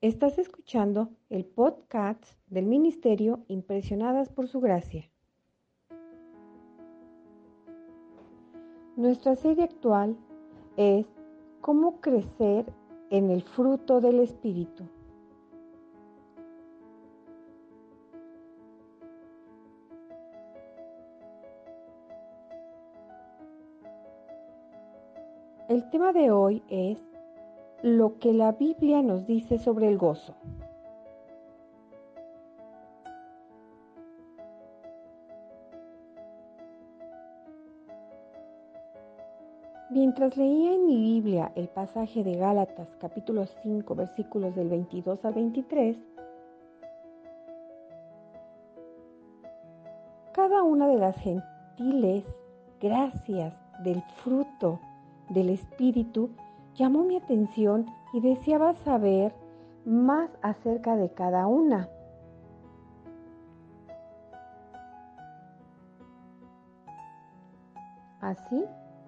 Estás escuchando el podcast del Ministerio Impresionadas por Su Gracia. Nuestra serie actual es Cómo crecer en el fruto del Espíritu. El tema de hoy es lo que la Biblia nos dice sobre el gozo. Mientras leía en mi Biblia el pasaje de Gálatas capítulo 5 versículos del 22 al 23, cada una de las gentiles gracias del fruto del Espíritu llamó mi atención y deseaba saber más acerca de cada una. Así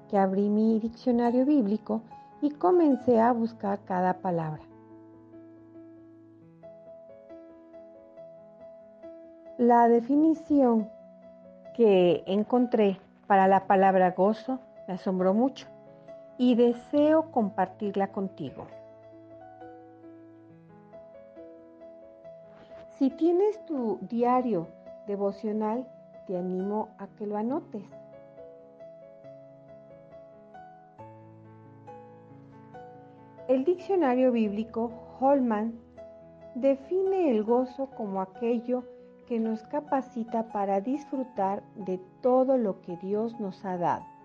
que abrí mi diccionario bíblico y comencé a buscar cada palabra. La definición que encontré para la palabra gozo me asombró mucho y deseo compartirla contigo. Si tienes tu diario devocional, te animo a que lo anotes. El diccionario bíblico Holman define el gozo como aquello que nos capacita para disfrutar de todo lo que Dios nos ha dado.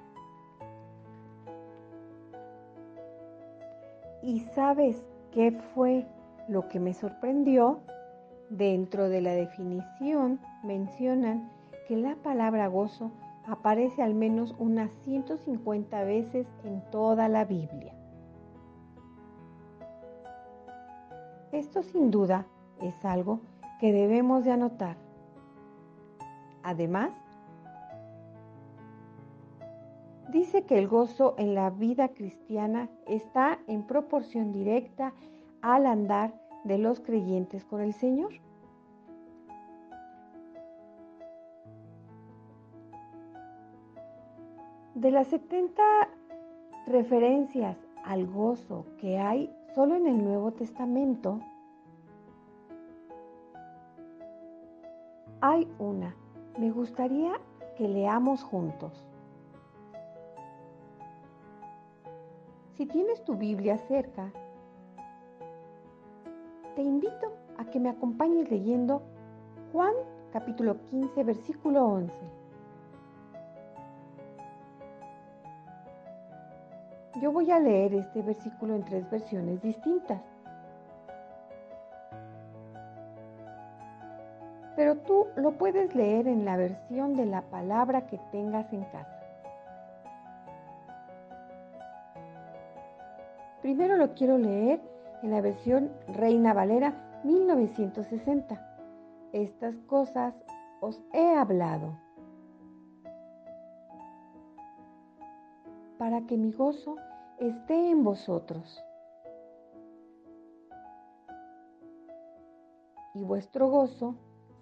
¿Y sabes qué fue lo que me sorprendió? Dentro de la definición mencionan que la palabra gozo aparece al menos unas 150 veces en toda la Biblia. Esto sin duda es algo que debemos de anotar. Además, dice que el gozo en la vida cristiana está en proporción directa al andar de los creyentes con el Señor. De las 70 referencias al gozo que hay solo en el Nuevo Testamento, hay una. Me gustaría que leamos juntos. Si tienes tu Biblia cerca, te invito a que me acompañes leyendo Juan capítulo 15, versículo 11. Yo voy a leer este versículo en tres versiones distintas. Pero tú lo puedes leer en la versión de la palabra que tengas en casa. Primero lo quiero leer en la versión Reina Valera 1960. Estas cosas os he hablado para que mi gozo esté en vosotros y vuestro gozo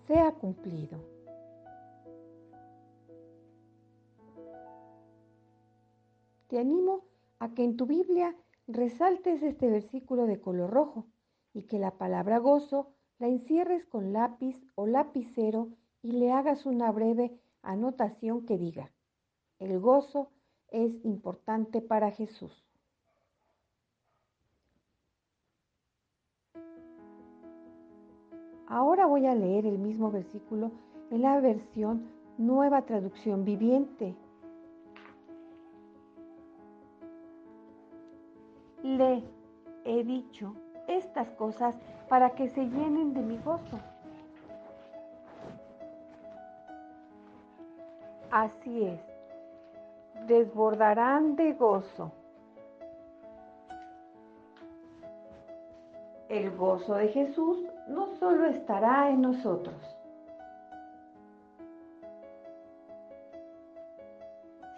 sea cumplido. Te animo a que en tu Biblia resaltes este versículo de color rojo y que la palabra gozo la encierres con lápiz o lapicero y le hagas una breve anotación que diga, el gozo es importante para Jesús. Ahora voy a leer el mismo versículo en la versión Nueva Traducción Viviente le he dicho estas cosas para que se llenen de mi gozo. Así es, desbordarán de gozo. El gozo de Jesús no solo estará en nosotros,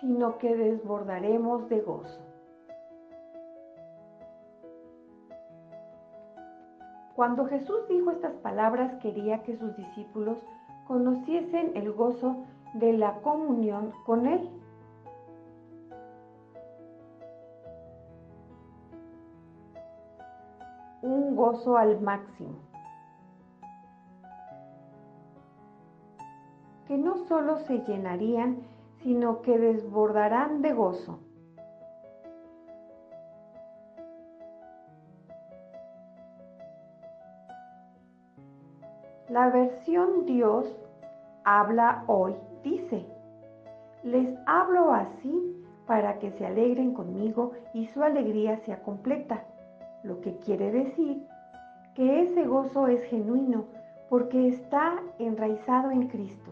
sino que desbordaremos de gozo. Cuando Jesús dijo estas palabras quería que sus discípulos conociesen el gozo de la comunión con Él. Un gozo al máximo. Que no solo se llenarían, sino que desbordarán de gozo. La versión Dios habla hoy dice, les hablo así para que se alegren conmigo y su alegría sea completa, lo que quiere decir que ese gozo es genuino porque está enraizado en Cristo.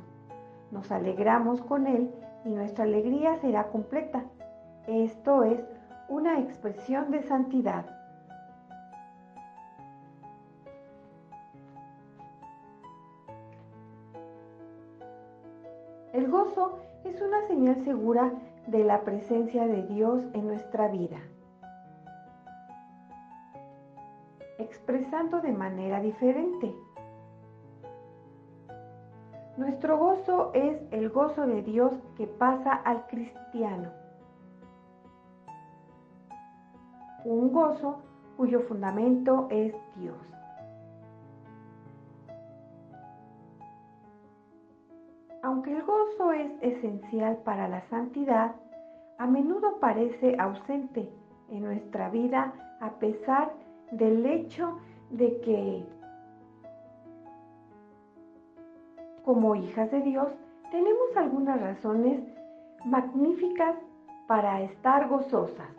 Nos alegramos con Él y nuestra alegría será completa. Esto es una expresión de santidad. El gozo es una señal segura de la presencia de Dios en nuestra vida. Expresando de manera diferente. Nuestro gozo es el gozo de Dios que pasa al cristiano. Un gozo cuyo fundamento es Dios. El gozo es esencial para la santidad, a menudo parece ausente en nuestra vida a pesar del hecho de que como hijas de Dios tenemos algunas razones magníficas para estar gozosas.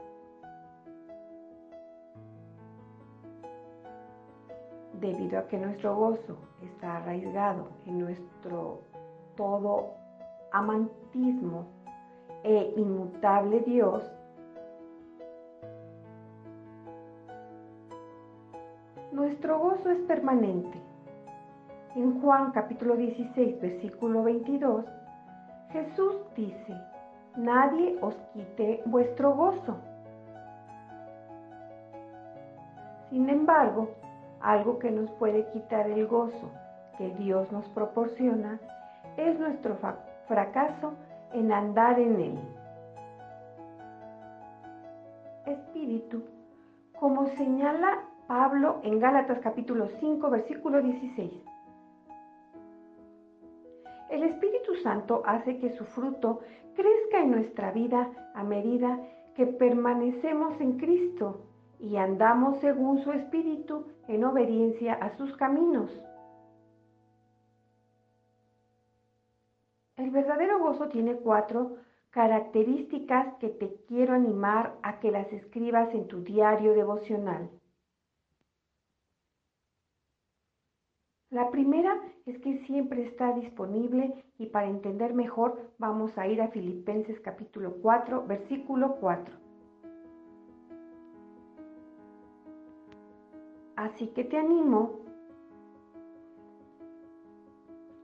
Debido a que nuestro gozo está arraigado en nuestro todo amantismo e inmutable Dios, nuestro gozo es permanente. En Juan capítulo 16, versículo 22, Jesús dice, nadie os quite vuestro gozo. Sin embargo, algo que nos puede quitar el gozo que Dios nos proporciona es nuestro fracaso en andar en él. Espíritu, como señala Pablo en Gálatas capítulo 5, versículo 16. El Espíritu Santo hace que su fruto crezca en nuestra vida a medida que permanecemos en Cristo y andamos según su Espíritu en obediencia a sus caminos. El verdadero gozo tiene cuatro características que te quiero animar a que las escribas en tu diario devocional. La primera es que siempre está disponible y para entender mejor vamos a ir a Filipenses capítulo 4, versículo 4. Así que te animo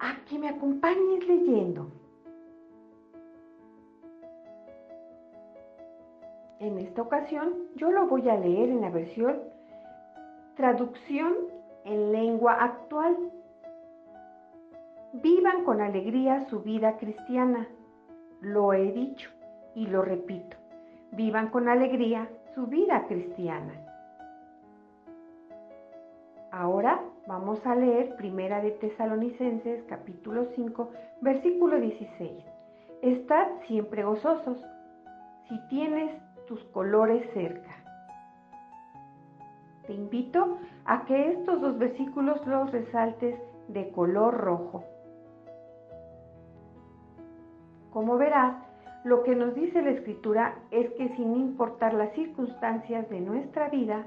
a que me acompañes leyendo. En esta ocasión yo lo voy a leer en la versión traducción en lengua actual. Vivan con alegría su vida cristiana. Lo he dicho y lo repito. Vivan con alegría su vida cristiana. Ahora vamos a leer Primera de Tesalonicenses capítulo 5 versículo 16. Estad siempre gozosos si tienes tus colores cerca. Te invito a que estos dos versículos los resaltes de color rojo. Como verás, lo que nos dice la escritura es que sin importar las circunstancias de nuestra vida,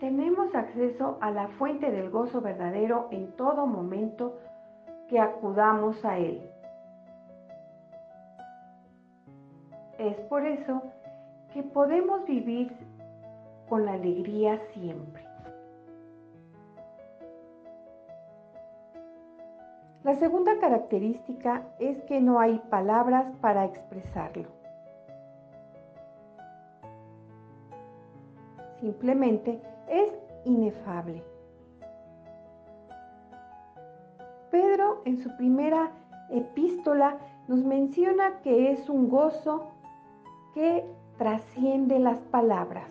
tenemos acceso a la fuente del gozo verdadero en todo momento que acudamos a Él. Es por eso que podemos vivir con la alegría siempre. La segunda característica es que no hay palabras para expresarlo. simplemente es inefable. Pedro en su primera epístola nos menciona que es un gozo que trasciende las palabras.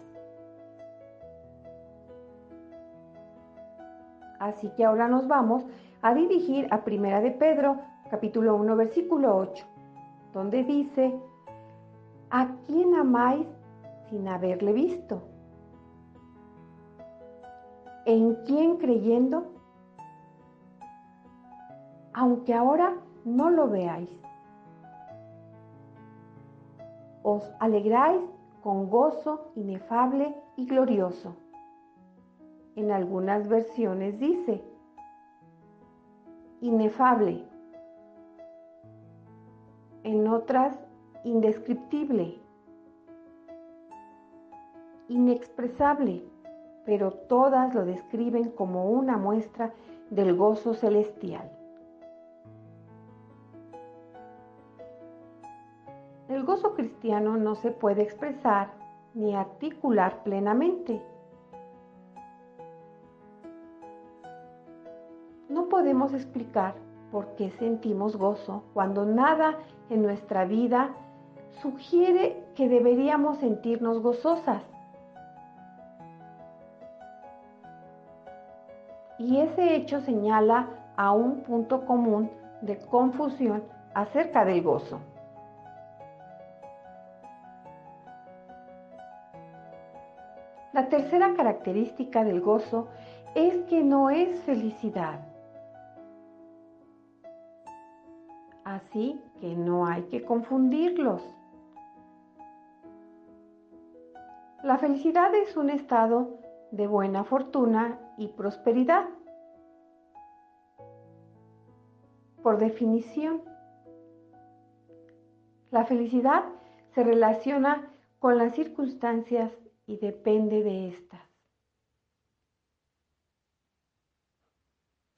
Así que ahora nos vamos a dirigir a Primera de Pedro, capítulo 1, versículo 8, donde dice, ¿a quién amáis sin haberle visto? ¿En quién creyendo? Aunque ahora no lo veáis. Os alegráis con gozo inefable y glorioso. En algunas versiones dice, inefable. En otras, indescriptible, inexpresable, pero todas lo describen como una muestra del gozo celestial. El gozo cristiano no se puede expresar ni articular plenamente. No podemos explicar por qué sentimos gozo cuando nada en nuestra vida sugiere que deberíamos sentirnos gozosas. Y ese hecho señala a un punto común de confusión acerca del gozo. La tercera característica del gozo es que no es felicidad. Así que no hay que confundirlos. La felicidad es un estado de buena fortuna y prosperidad. Por definición, la felicidad se relaciona con las circunstancias y depende de estas.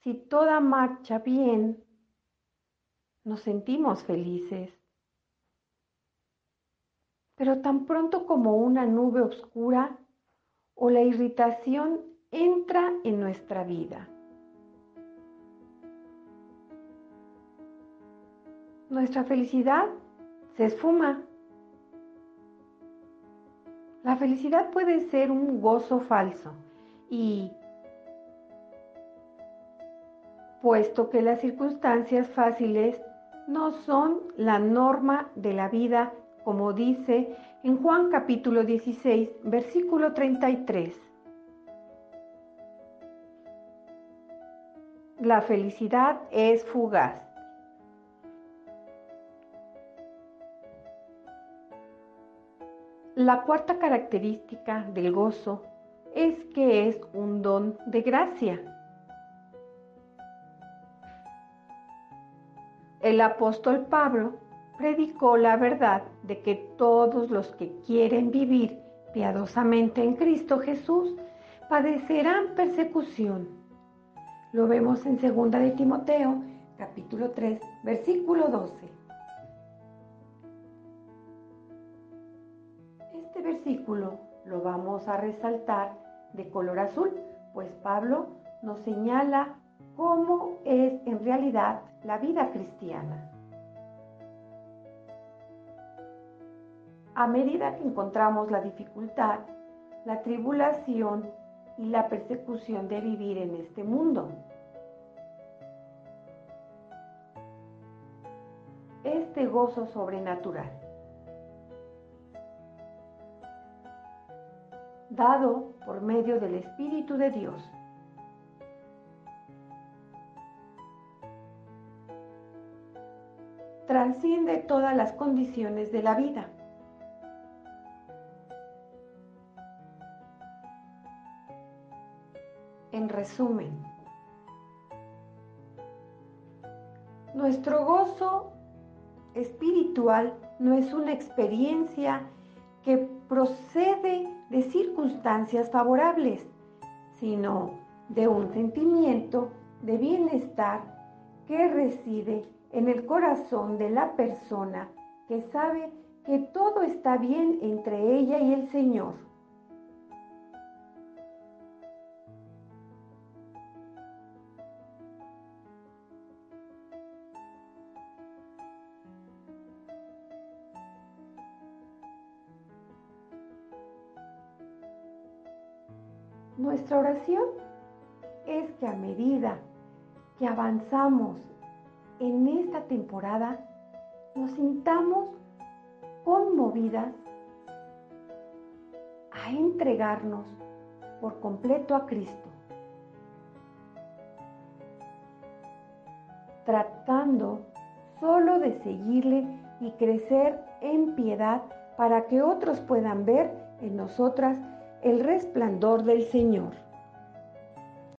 Si toda marcha bien, nos sentimos felices. Pero tan pronto como una nube oscura o la irritación entra en nuestra vida, nuestra felicidad se esfuma. La felicidad puede ser un gozo falso y puesto que las circunstancias fáciles no son la norma de la vida, como dice en Juan capítulo 16, versículo 33. La felicidad es fugaz. La cuarta característica del gozo es que es un don de gracia. El apóstol Pablo predicó la verdad de que todos los que quieren vivir piadosamente en Cristo Jesús padecerán persecución. Lo vemos en 2 de Timoteo, capítulo 3, versículo 12. Este versículo lo vamos a resaltar de color azul, pues Pablo nos señala cómo es en realidad la vida cristiana. A medida que encontramos la dificultad, la tribulación y la persecución de vivir en este mundo. Este gozo sobrenatural, dado por medio del Espíritu de Dios, transciende todas las condiciones de la vida. En resumen, nuestro gozo espiritual no es una experiencia que procede de circunstancias favorables, sino de un sentimiento de bienestar que reside en el corazón de la persona que sabe que todo está bien entre ella y el Señor. Nuestra oración es que a medida que avanzamos en esta temporada, nos sintamos conmovidas a entregarnos por completo a Cristo, tratando solo de seguirle y crecer en piedad para que otros puedan ver en nosotras el resplandor del Señor.